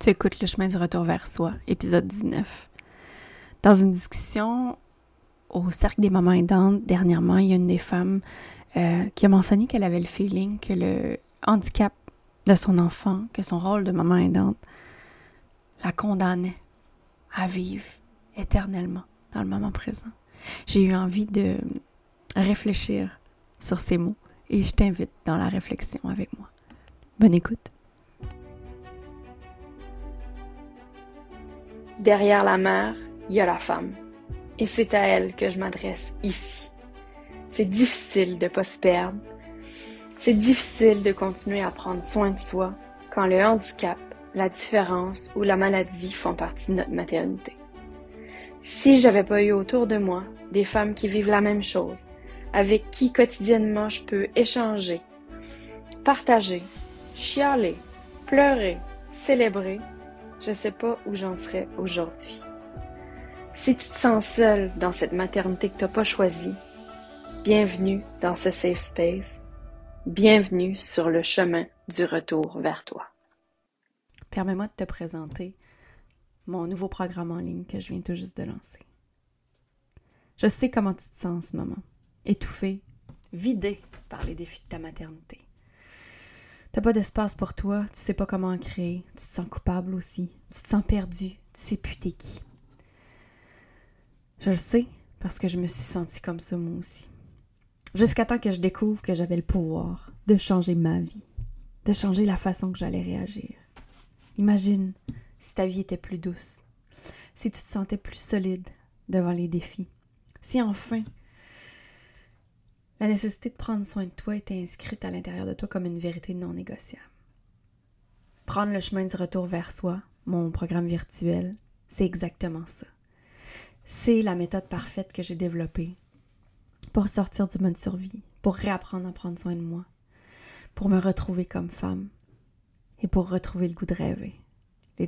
Tu écoutes Le chemin du retour vers soi, épisode 19. Dans une discussion au Cercle des mamans aidantes, dernièrement, il y a une des femmes euh, qui a mentionné qu'elle avait le feeling que le handicap de son enfant, que son rôle de maman aidante, la condamnait à vivre éternellement dans le moment présent. J'ai eu envie de réfléchir sur ces mots et je t'invite dans la réflexion avec moi. Bonne écoute. Derrière la mère, il y a la femme. Et c'est à elle que je m'adresse ici. C'est difficile de pas se perdre. C'est difficile de continuer à prendre soin de soi quand le handicap, la différence ou la maladie font partie de notre maternité. Si j'avais pas eu autour de moi des femmes qui vivent la même chose, avec qui quotidiennement je peux échanger, partager, chialer, pleurer, célébrer, je sais pas où j'en serais aujourd'hui. Si tu te sens seul dans cette maternité que tu n'as pas choisie, bienvenue dans ce safe space. Bienvenue sur le chemin du retour vers toi. Permets-moi de te présenter mon nouveau programme en ligne que je viens tout juste de lancer. Je sais comment tu te sens en ce moment, étouffé, vidé par les défis de ta maternité. T'as pas d'espace pour toi, tu sais pas comment en créer, tu te sens coupable aussi, tu te sens perdu, tu sais plus t'es qui. Je le sais parce que je me suis sentie comme ça moi aussi. Jusqu'à temps que je découvre que j'avais le pouvoir de changer ma vie, de changer la façon que j'allais réagir. Imagine si ta vie était plus douce, si tu te sentais plus solide devant les défis, si enfin la nécessité de prendre soin de toi était inscrite à l'intérieur de toi comme une vérité non négociable. Prendre le chemin du retour vers soi, mon programme virtuel, c'est exactement ça. C'est la méthode parfaite que j'ai développée pour sortir du mode survie, pour réapprendre à prendre soin de moi, pour me retrouver comme femme et pour retrouver le goût de rêver.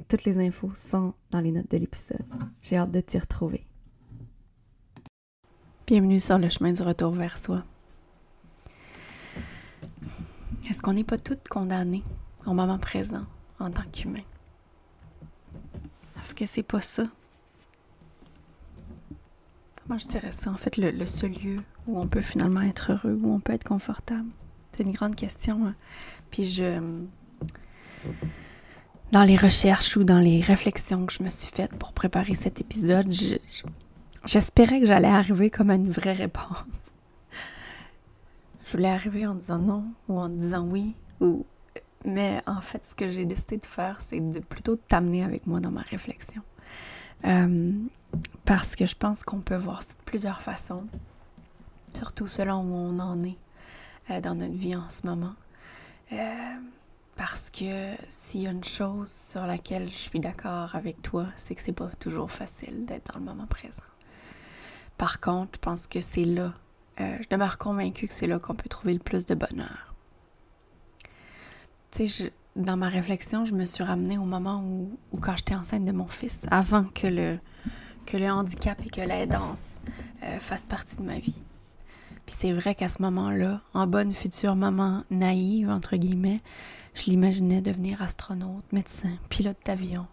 Toutes les infos sont dans les notes de l'épisode. J'ai hâte de t'y retrouver. Bienvenue sur le chemin du retour vers soi. Est-ce qu'on n'est pas toutes condamnées au moment présent en tant qu'humain? Est-ce que c'est pas ça? Comment je dirais ça? En fait, le, seul lieu où on peut finalement être heureux, où on peut être confortable. C'est une grande question. Hein. Puis je. Dans les recherches ou dans les réflexions que je me suis faites pour préparer cet épisode, j'espérais que j'allais arriver comme à une vraie réponse. Je voulais arriver en disant non ou en disant oui. Ou... Mais en fait, ce que j'ai décidé de faire, c'est de plutôt t'amener avec moi dans ma réflexion. Euh, parce que je pense qu'on peut voir ça de plusieurs façons, surtout selon où on en est euh, dans notre vie en ce moment. Euh, parce que s'il y a une chose sur laquelle je suis d'accord avec toi, c'est que c'est pas toujours facile d'être dans le moment présent. Par contre, je pense que c'est là euh, je demeure convaincue que c'est là qu'on peut trouver le plus de bonheur. Tu sais, dans ma réflexion, je me suis ramenée au moment où, quand j'étais enceinte de mon fils, avant que le, que le handicap et que l'aidance euh, fassent partie de ma vie. Puis c'est vrai qu'à ce moment-là, en bonne future maman naïve, entre guillemets, je l'imaginais devenir astronaute, médecin, pilote d'avion.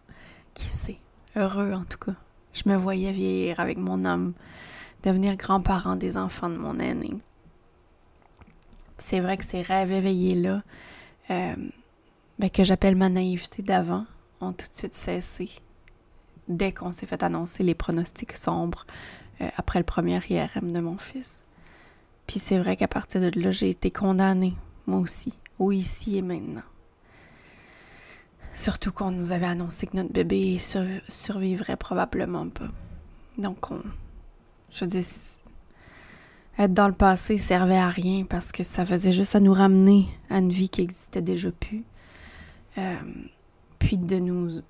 Qui sait? Heureux en tout cas. Je me voyais vieillir avec mon homme, devenir grand-parent des enfants de mon aîné. C'est vrai que ces rêves éveillés-là, euh, ben, que j'appelle ma naïveté d'avant, ont tout de suite cessé dès qu'on s'est fait annoncer les pronostics sombres euh, après le premier IRM de mon fils. Puis c'est vrai qu'à partir de là, j'ai été condamnée, moi aussi, au ici et maintenant. Surtout qu'on nous avait annoncé que notre bébé survivrait probablement pas. Donc on, je veux dire, être dans le passé servait à rien parce que ça faisait juste à nous ramener à une vie qui existait déjà plus. Euh, puis de nous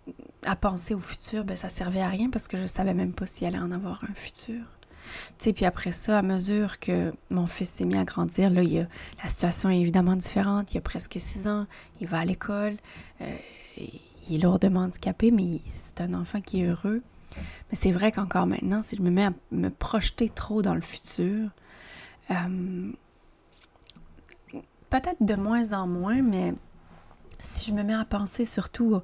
à penser au futur, ben ça servait à rien parce que je savais même pas s'il allait en avoir un futur. Tu sais, puis après ça, à mesure que mon fils s'est mis à grandir, là, la situation est évidemment différente. Il a presque six ans, il va à l'école, euh, il est lourdement handicapé, mais c'est un enfant qui est heureux. Mais c'est vrai qu'encore maintenant, si je me mets à me projeter trop dans le futur, euh, peut-être de moins en moins, mais si je me mets à penser surtout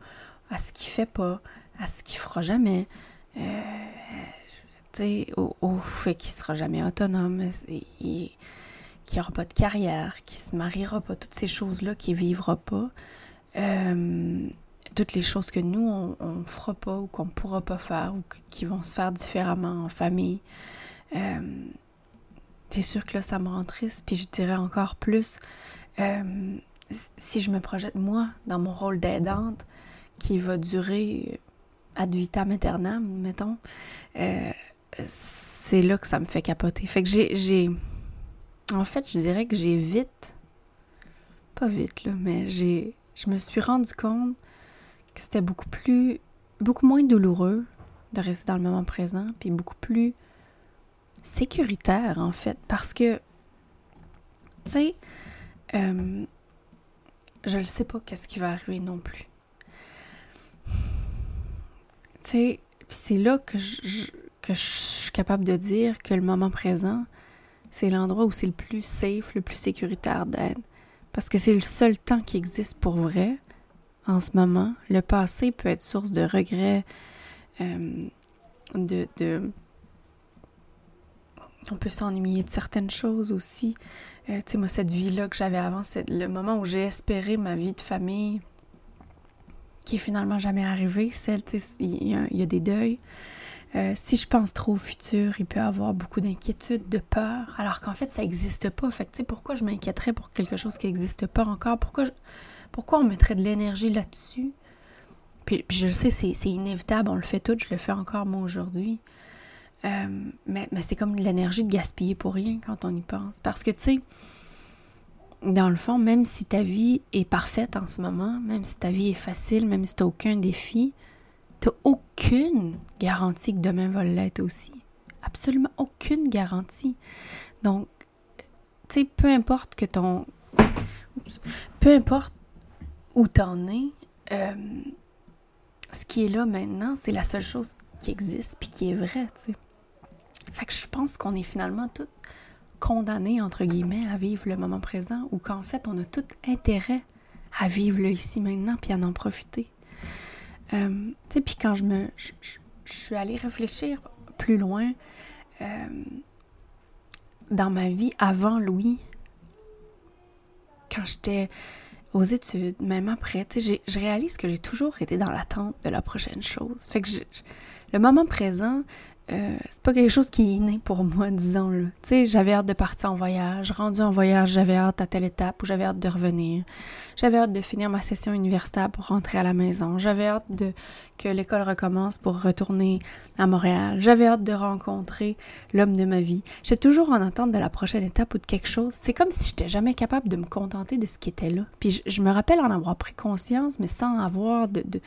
à ce qu'il fait pas, à ce qu'il fera jamais, euh, au, au, fait qu'il sera jamais autonome, qu'il n'aura pas de carrière, qu'il se mariera pas, toutes ces choses-là qu'il vivra pas. Euh, toutes les choses que nous, on, ne fera pas ou qu'on pourra pas faire ou qui vont se faire différemment en famille. Euh, c'est sûr que là, ça me rend triste. Puis je dirais encore plus, euh, si je me projette moi dans mon rôle d'aidante, qui va durer ad vitam aeternam, mettons, euh, c'est là que ça me fait capoter. Fait que j'ai... En fait, je dirais que j'ai vite... Pas vite, là, mais j'ai... Je me suis rendu compte que c'était beaucoup plus... Beaucoup moins douloureux de rester dans le moment présent, puis beaucoup plus sécuritaire, en fait, parce que, tu sais, euh, je ne sais pas qu'est-ce qui va arriver non plus. Tu sais, c'est là que je, que je suis capable de dire que le moment présent, c'est l'endroit où c'est le plus safe, le plus sécuritaire d'être. Parce que c'est le seul temps qui existe pour vrai en ce moment. Le passé peut être source de regrets, euh, de, de, On peut s'ennuyer de certaines choses aussi. Euh, tu sais, moi, cette vie-là que j'avais avant, c'est le moment où j'ai espéré ma vie de famille, qui est finalement jamais arrivée. Celle, il y, a des deuils. Euh, si je pense trop au futur, il peut y avoir beaucoup d'inquiétude, de peur, alors qu'en fait, ça n'existe pas. Fait que, pourquoi je m'inquiéterais pour quelque chose qui n'existe pas encore? Pourquoi, pourquoi on mettrait de l'énergie là-dessus? Puis, je sais, c'est inévitable, on le fait tout, je le fais encore moi aujourd'hui. Euh, mais, c'est comme de l'énergie de gaspiller pour rien quand on y pense. Parce que, tu sais, dans le fond, même si ta vie est parfaite en ce moment, même si ta vie est facile, même si tu n'as aucun défi, tu n'as aucune garantie que demain va l'être aussi. Absolument aucune garantie. Donc, tu sais, peu importe que ton... peu importe où t'en es, euh, ce qui est là maintenant, c'est la seule chose qui existe puis qui est vraie, tu sais. Fait que je pense qu'on est finalement toutes condamné, entre guillemets, à vivre le moment présent ou qu'en fait, on a tout intérêt à vivre le ici maintenant puis à en profiter. Euh, tu sais, puis quand je me. Suis allée réfléchir plus loin euh, dans ma vie avant Louis, quand j'étais aux études, même après, je réalise que j'ai toujours été dans l'attente de la prochaine chose. Fait que le moment présent, euh, c'est pas quelque chose qui est inné pour moi, disons-le. Tu sais, j'avais hâte de partir en voyage. Rendu en voyage, j'avais hâte à telle étape ou j'avais hâte de revenir. J'avais hâte de finir ma session universitaire pour rentrer à la maison. J'avais hâte de que l'école recommence pour retourner à Montréal. J'avais hâte de rencontrer l'homme de ma vie. J'étais toujours en attente de la prochaine étape ou de quelque chose. C'est comme si j'étais jamais capable de me contenter de ce qui était là. Puis je, me rappelle en avoir pris conscience, mais sans avoir de, de,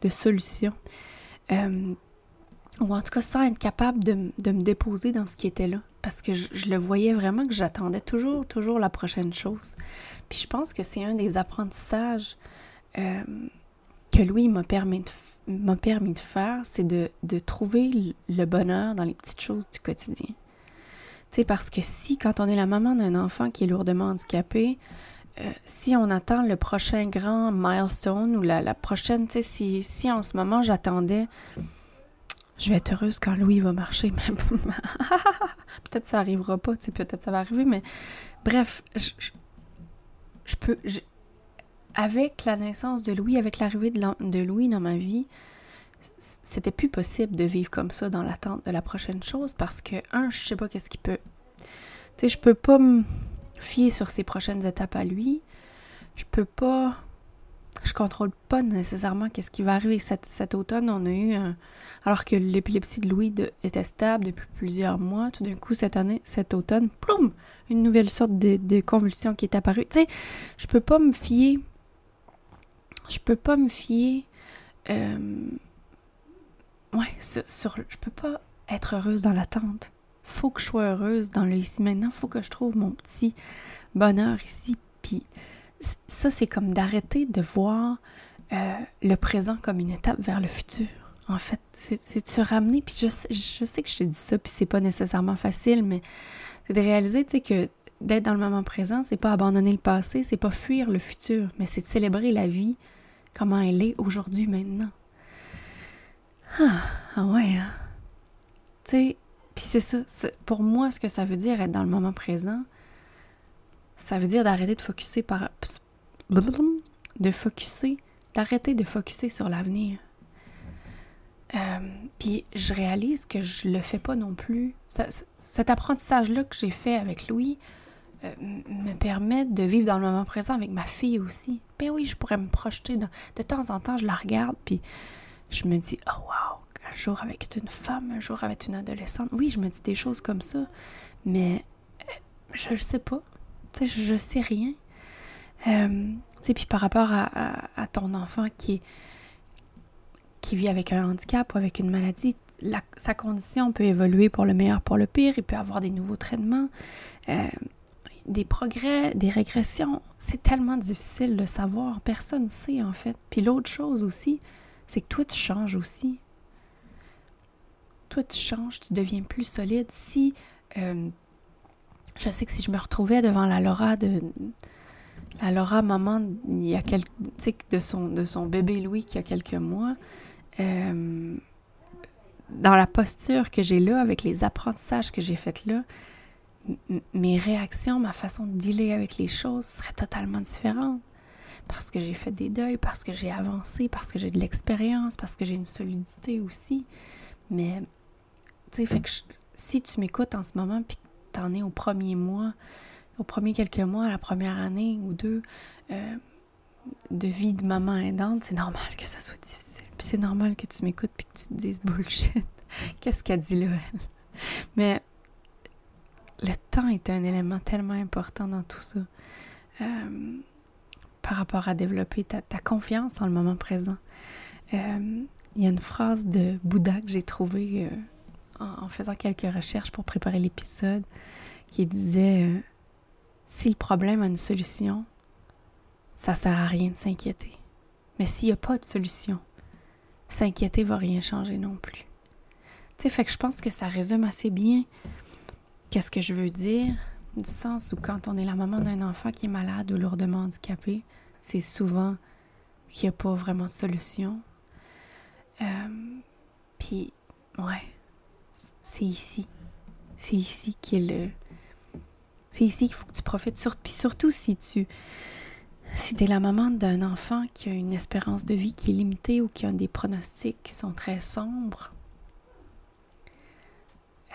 de solution. Euh, ou en tout cas sans être capable de, me déposer dans ce qui était là. Parce que je, le voyais vraiment que j'attendais toujours, toujours la prochaine chose. Puis je pense que c'est un des apprentissages euh, que Louis m'a permis de, m'a permis de faire, c'est de, trouver le bonheur dans les petites choses du quotidien. Tu sais, parce que si, quand on est la maman d'un enfant qui est lourdement handicapé, euh, si on attend le prochain grand milestone ou la, la prochaine, tu sais, si, si en ce moment j'attendais je vais être heureuse quand Louis va marcher. peut-être ça arrivera pas, peut-être ça va arriver, mais bref, je, peux. avec la naissance de Louis, avec l'arrivée de, Louis dans ma vie, c'était plus possible de vivre comme ça dans l'attente de la prochaine chose parce que, un, je sais pas qu'est-ce qui peut. Tu sais, je peux pas me fier sur ses prochaines étapes à lui. Je peux pas je contrôle pas nécessairement qu'est-ce qui va arriver. Cet, automne, on a eu un... Alors que l'épilepsie de Louis était stable depuis plusieurs mois, tout d'un coup, cette année, cet automne, ploum, une nouvelle sorte de, convulsion qui est apparue. Tu sais, je peux pas me fier... Je peux pas me fier... Euh, ouais, sur, Je peux pas être heureuse dans l'attente. Faut que je sois heureuse dans le ici maintenant. Faut que je trouve mon petit bonheur ici. Puis ça, c'est comme d'arrêter de voir euh, le présent comme une étape vers le futur. En fait, c'est de se ramener. Puis je, je, sais que je te dis ça, puis c'est pas nécessairement facile, mais c'est de réaliser, tu sais, que d'être dans le moment présent, c'est pas abandonner le passé, c'est pas fuir le futur, mais c'est de célébrer la vie comment elle est aujourd'hui, maintenant. Ah, ah ouais, hein? Tu sais, puis c'est ça, pour moi, ce que ça veut dire être dans le moment présent, ça veut dire d'arrêter de focuser par... de focuser, d'arrêter de focuser sur l'avenir. Euh, puis je réalise que je le fais pas non plus. cet apprentissage-là que j'ai fait avec Louis euh, me permet de vivre dans le moment présent avec ma fille aussi. Ben oui, je pourrais me projeter. de temps en temps, je la regarde, puis je me dis, oh wow, un jour avec une femme, un jour avec une adolescente. Oui, je me dis des choses comme ça, mais euh, je le sais pas. Sais, je, sais rien. Euh, tu sais, puis par rapport à, ton enfant qui qui vit avec un handicap ou avec une maladie, sa condition peut évoluer pour le meilleur, pour le pire. Il peut avoir des nouveaux traitements, euh, des progrès, des régressions. C'est tellement difficile de savoir. Personne ne sait, en fait. Puis l'autre chose aussi, c'est que toi, tu changes aussi. Toi, tu changes, tu deviens plus solide. Si. Euh, je sais que si je me retrouvais devant la Laura de. La Laura, maman, il y a quelques, de son, de son bébé Louis qui a quelques mois, euh, dans la posture que j'ai là, avec les apprentissages que j'ai faits là, mes réactions, ma façon de dealer avec les choses serait totalement différente. Parce que j'ai fait des deuils, parce que j'ai avancé, parce que j'ai de l'expérience, parce que j'ai une solidité aussi. Mais, tu sais, fait que si tu m'écoutes en ce moment, puis au premier mois, au premier quelques mois, la première année ou deux euh, de vie de maman aidante, c'est normal que ça soit difficile. Puis c'est normal que tu m'écoutes puis que tu te dises bullshit. Qu'est-ce qu'elle dit là, elle? Mais le temps est un élément tellement important dans tout ça. Euh, par rapport à développer ta, confiance en le moment présent. Euh, il y a une phrase de Bouddha que j'ai trouvée en, faisant quelques recherches pour préparer l'épisode qui disait Si le problème a une solution, ça sert à rien de s'inquiéter. Mais s'il n'y a pas de solution, s'inquiéter va rien changer non plus. Tu sais, fait que je pense que ça résume assez bien qu'est-ce que je veux dire, du sens où quand on est la maman d'un enfant qui est malade ou lourdement handicapé, c'est souvent qu'il n'y a pas vraiment de solution. Euh, puis, ouais, c'est ici. C'est ici qu'il le. C'est ici qu'il faut que tu profites. Puis surtout si tu si tu la maman d'un enfant qui a une espérance de vie qui est limitée ou qui a des pronostics qui sont très sombres,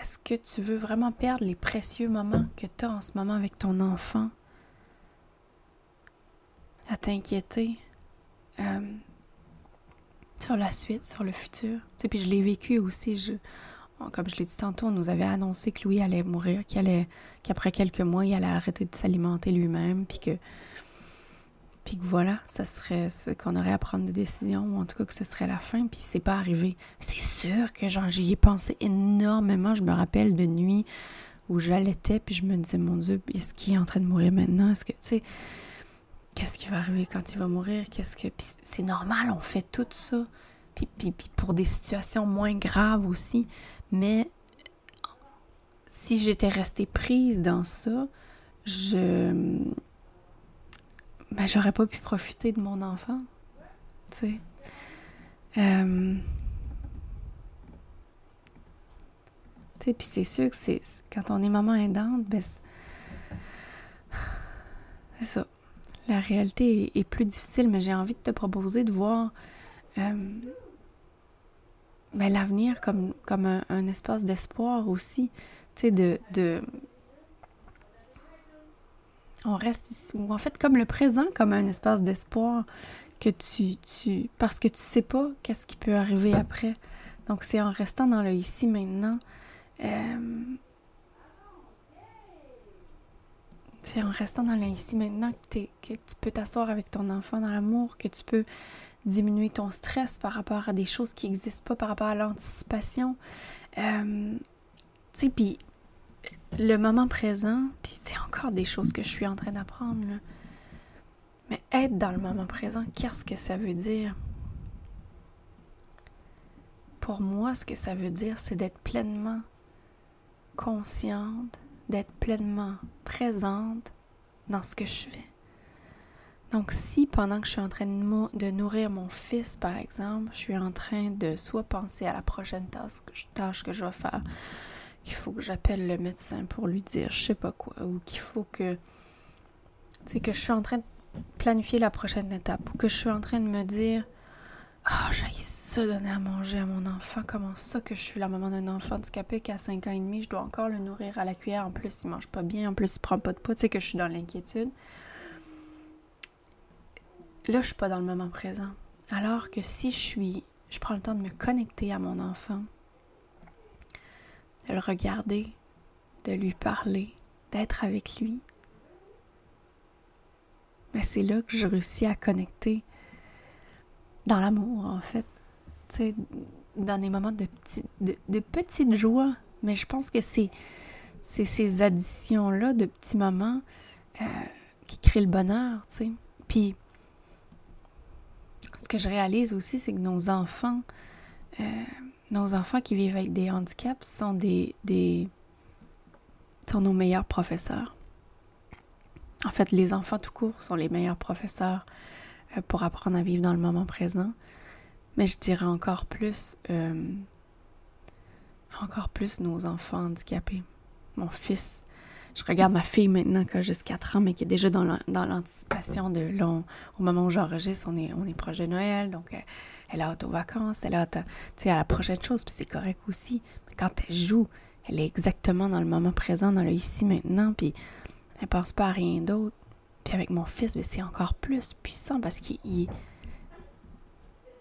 est-ce que tu veux vraiment perdre les précieux moments que tu as en ce moment avec ton enfant? À t'inquiéter euh, sur la suite, sur le futur? Tu puis je l'ai vécu aussi. Comme je l'ai dit tantôt, on nous avait annoncé que Louis allait mourir, qu'après quelques mois, il allait arrêter de s'alimenter lui-même, puis que puis que voilà, ça serait qu'on aurait à prendre des décisions, ou en tout cas que ce serait la fin, puis c'est pas arrivé. C'est sûr que j'y ai pensé énormément. Je me rappelle de nuits où j'allaitais, puis je me disais, mon Dieu, est-ce qu'il est en train de mourir maintenant? Est-ce que, tu sais, qu'est-ce qui va arriver quand il va mourir? Qu'est-ce que. C'est normal, on fait tout ça. Puis, puis, puis pour des situations moins graves aussi. Mais si j'étais restée prise dans ça, je ben, j'aurais pas pu profiter de mon enfant. Tu sais. Euh... Tu sais, puis c'est sûr que c'est quand on est maman aidante, ben c'est ça. La réalité est, plus difficile, mais j'ai envie de te proposer de voir euh, ben, l'avenir comme, comme un, un espace d'espoir aussi. Tu sais, de, de on reste ici, ou en fait comme le présent, comme un espace d'espoir que tu, tu, parce que tu sais pas qu'est-ce qui peut arriver après. Donc c'est en restant dans le ici maintenant, euh, c'est en restant dans le ici maintenant que, que tu peux t'asseoir avec ton enfant dans l'amour, que tu peux diminuer ton stress par rapport à des choses qui n'existent pas, par rapport à l'anticipation. Euh, tu sais, puis le moment présent, puis c'est encore des choses que je suis en train d'apprendre, mais être dans le moment présent, qu'est-ce que ça veut dire? Pour moi, ce que ça veut dire, c'est d'être pleinement consciente, d'être pleinement présente dans ce que je fais, Donc si pendant que je suis en train de, nourrir mon fils, par exemple, je suis en train de soit penser à la prochaine tâche, que je vais faire, qu'il faut que j'appelle le médecin pour lui dire je sais pas quoi, ou qu'il faut que... C'est que je suis en train de planifier la prochaine étape, ou que je suis en train de me dire ah, oh, ça donner à manger à mon enfant. Comment ça que je suis la maman d'un enfant handicapé qui a 5 ans et demi, je dois encore le nourrir à la cuillère. En plus, il mange pas bien. En plus, il prend pas de poids. Tu sais que je suis dans l'inquiétude. Là, je suis pas dans le moment présent. Alors que si je suis, je prends le temps de me connecter à mon enfant, de le regarder, de lui parler, d'être avec lui, mais ben, c'est là que je réussis à connecter dans l'amour, en fait. Tu sais, dans des moments de, petit, de, petites joies. Mais je pense que c'est, c'est ces additions-là de petits moments euh, qui créent le bonheur, tu sais. Puis, que je réalise aussi, c'est que nos enfants, euh, nos enfants qui vivent avec des handicaps sont des, des sont nos meilleurs professeurs. En fait, les enfants tout court sont les meilleurs professeurs euh, pour apprendre à vivre dans le moment présent. Mais je dirais encore plus, euh, encore plus nos enfants handicapés. Mon fils, je regarde ma fille maintenant qui a juste 4 ans, mais qui est déjà dans l'anticipation de long. Au moment où j'enregistre, on est, on est proche de Noël, donc euh, elle a hâte aux vacances, elle a hâte à, la prochaine chose, puis c'est correct aussi. Mais quand elle joue, elle est exactement dans le moment présent, dans le ici maintenant, puis elle pense pas à rien d'autre. Puis avec mon fils, ben, c'est encore plus puissant parce qu'il.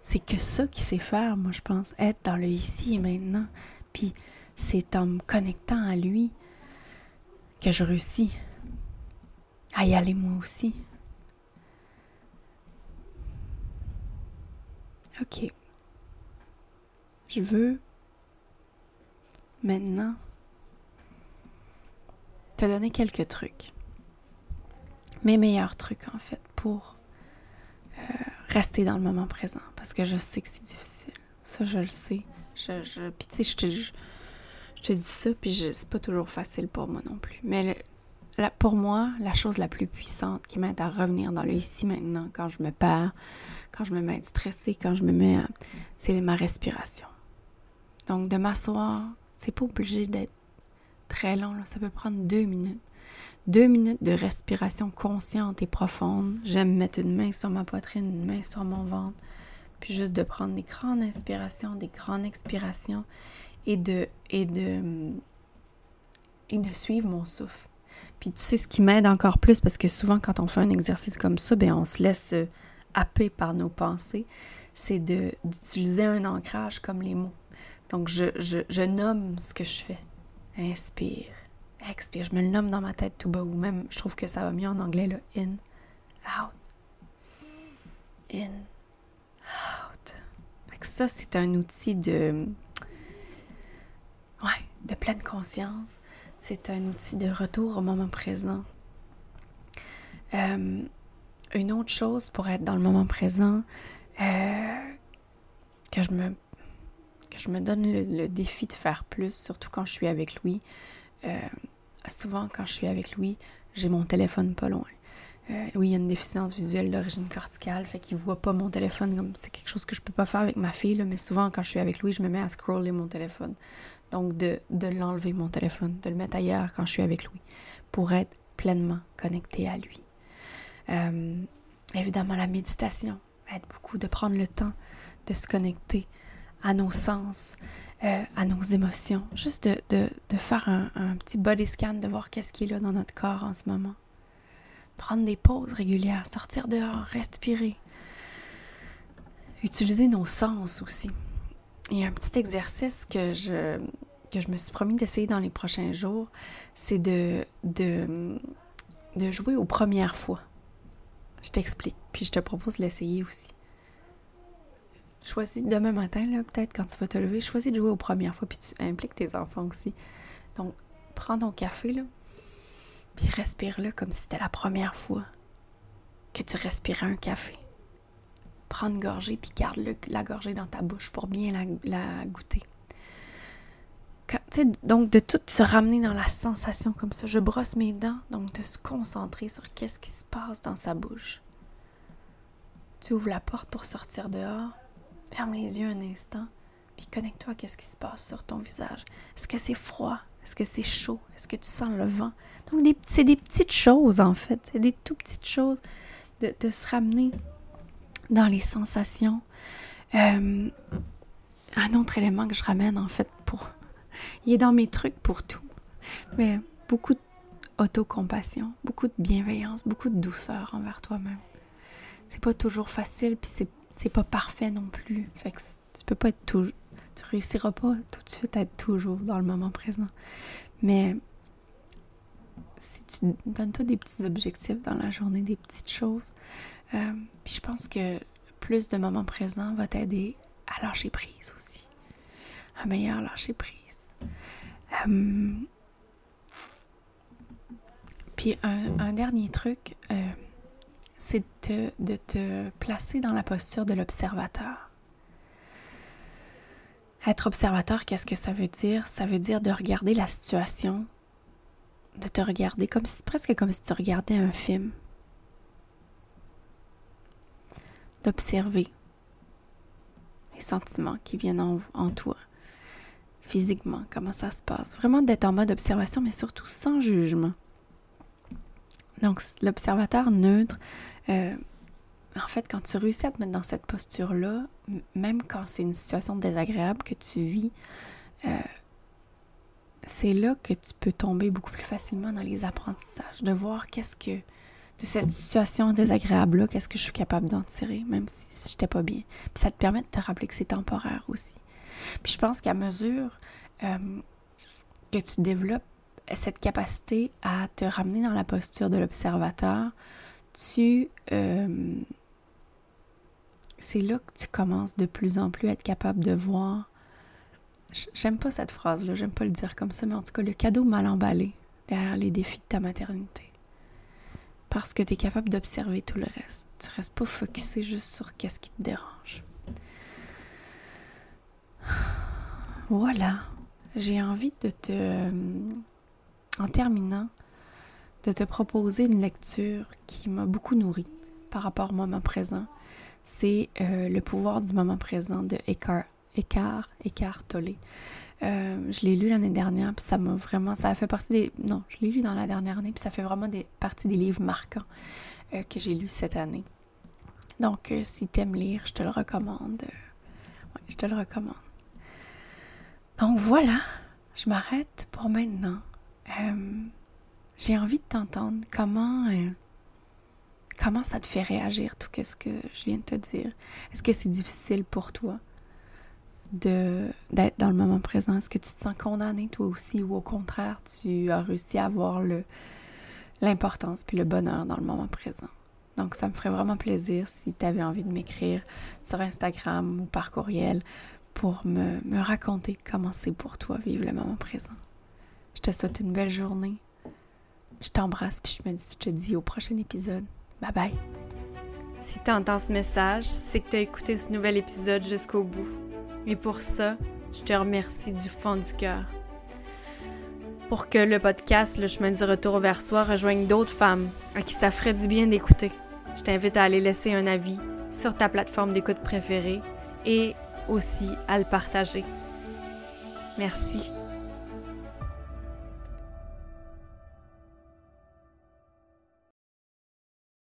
C'est que ça qu'il sait faire, moi, je pense. Être dans le ici et maintenant. Puis c'est en me connectant à lui que je réussis à y aller moi aussi. Ok. Je veux maintenant te donner quelques trucs mes meilleurs trucs, en fait, pour euh, rester dans le moment présent. Parce que je sais que c'est difficile. Ça, je le sais. Je, je, puis tu sais, je je, te, dis ça, puis c'est pas toujours facile pour moi non plus. Mais pour moi, la chose la plus puissante qui m'aide à revenir dans le ici maintenant, quand je me perds, quand je me mets à stressée, quand je me mets à... C'est ma respiration. Donc, de m'asseoir, c'est pas obligé d'être très long, ça peut prendre deux minutes. Deux minutes de respiration consciente et profonde. J'aime mettre une main sur ma poitrine, une main sur mon ventre, puis juste de prendre des grandes inspirations, des grandes expirations et de, et de, et de suivre mon souffle. Puis tu sais ce qui m'aide encore plus, parce que souvent quand on fait un exercice comme ça, ben on se laisse euh, happer par nos pensées, c'est d'utiliser un ancrage comme les mots. Donc je, je, je nomme ce que je fais. Inspire expire. Je me le nomme dans ma tête tout bas, ou même, je trouve que ça va mieux en anglais, là. In, out. In, out. ça, c'est un outil de. De pleine conscience. C'est un outil de retour au moment présent. Euh, une autre chose pour être dans le moment présent, euh, que je me que je me donne le, défi de faire plus, surtout quand je suis avec lui. Euh, souvent, quand je suis avec lui, j'ai mon téléphone pas loin. Euh, Louis a une déficience visuelle d'origine corticale, fait qu'il voit pas mon téléphone c'est quelque chose que je peux pas faire avec ma fille, mais souvent quand je suis avec lui, je me mets à scroller mon téléphone. Donc de, de l'enlever mon téléphone, de le mettre ailleurs quand je suis avec lui, pour être pleinement connecté à lui. Euh, évidemment, la méditation aide beaucoup de prendre le temps de se connecter à nos sens, euh, à nos émotions. Juste de, faire un, petit body scan, de voir qu'est-ce qui est là dans notre corps en ce moment. Prendre des pauses régulières, sortir dehors, respirer. Utiliser nos sens aussi. Il y a un petit exercice que je, que je me suis promis d'essayer dans les prochains jours, c'est de, jouer aux premières fois. Je t'explique, puis je te propose de l'essayer aussi. Choisis demain matin, là, peut-être quand tu vas te lever, choisis de jouer aux premières fois, puis tu impliques tes enfants aussi. Donc, prends ton café, puis respire-le comme si c'était la première fois que tu respirais un café. Prends une gorgée, puis garde la gorgée dans ta bouche pour bien la, goûter. Donc, de tout se ramener dans la sensation comme ça. Je brosse mes dents, donc de se concentrer sur qu'est-ce qui se passe dans sa bouche. Tu ouvres la porte pour sortir dehors, ferme les yeux un instant, puis connecte-toi à ce qui se passe sur ton visage. Est-ce que c'est froid? Est-ce que c'est chaud? Est-ce que tu sens le vent? Donc, c'est des petites choses, en fait. C'est des tout petites choses de, se ramener dans les sensations. Euh, un autre élément que je ramène, en fait. Il est dans mes trucs pour tout. Mais beaucoup d'autocompassion, beaucoup de bienveillance, beaucoup de douceur envers toi-même. C'est pas toujours facile, puis c'est pas parfait non plus. Fait que tu peux pas être toujours tu réussiras pas tout de suite à être toujours dans le moment présent. Mais si tu donnes-toi des petits objectifs dans la journée, des petites choses, euh, puis je pense que plus de moments présents va t'aider à lâcher prise aussi. À meilleur lâcher prise. Euh, puis un, dernier truc, euh, c'est de te placer dans la posture de l'observateur. Être observateur, qu'est-ce que ça veut dire? Ça veut dire de regarder la situation, de te regarder presque comme si tu regardais un film. D'observer les sentiments qui viennent en, en, toi, physiquement, comment ça se passe. Vraiment d'être en mode observation, mais surtout sans jugement. Donc, l'observateur neutre, euh, en fait, quand tu réussis à te mettre dans cette posture-là, même quand c'est une situation désagréable que tu vis, euh, c'est là que tu peux tomber beaucoup plus facilement dans les apprentissages, de voir qu'est-ce que, de cette situation désagréable-là, qu'est-ce que je suis capable d'en tirer, même si, je n'étais pas bien. Puis ça te permet de te rappeler que c'est temporaire aussi. Puis je pense qu'à mesure euh, que tu développes cette capacité à te ramener dans la posture de l'observateur, tu, euh, c'est là que tu commences de plus en plus à être capable de voir. J'aime pas cette phrase-là, j'aime pas le dire comme ça, mais en tout cas, le cadeau mal emballé derrière les défis de ta maternité. Parce que tu es capable d'observer tout le reste. Tu restes pas focusé juste sur qu'est-ce qui te dérange. Voilà. J'ai envie de te. En terminant, de te proposer une lecture qui m'a beaucoup nourri par rapport au moment présent c'est euh, Le pouvoir du moment présent de Eckhart, Eckhart, Tolle. Euh, je l'ai lu l'année dernière, puis ça m'a vraiment. Ça fait partie des. Non, je l'ai lu dans la dernière année, puis ça fait vraiment partie des livres marquants euh, que j'ai lus cette année. Donc, si t'aimes lire, je te le recommande. Je te le recommande. Donc voilà, je m'arrête pour maintenant. j'ai envie de t'entendre comment Comment ça te fait réagir, tout ce que je viens de te dire? Est-ce que c'est difficile pour toi d'être dans le moment présent? Est-ce que tu te sens condamné toi aussi ou au contraire, tu as réussi à avoir l'importance puis le bonheur dans le moment présent? Donc, ça me ferait vraiment plaisir si tu avais envie de m'écrire sur Instagram ou par courriel pour me, raconter comment c'est pour toi vivre le moment présent. Je te souhaite une belle journée. Je t'embrasse puis je, me dis, je te dis au prochain épisode. Bye bye. Si tu entends ce message, c'est que tu as écouté ce nouvel épisode jusqu'au bout. Et pour ça, je te remercie du fond du cœur. Pour que le podcast Le chemin du retour vers soi rejoigne d'autres femmes à qui ça ferait du bien d'écouter, je t'invite à aller laisser un avis sur ta plateforme d'écoute préférée et aussi à le partager. Merci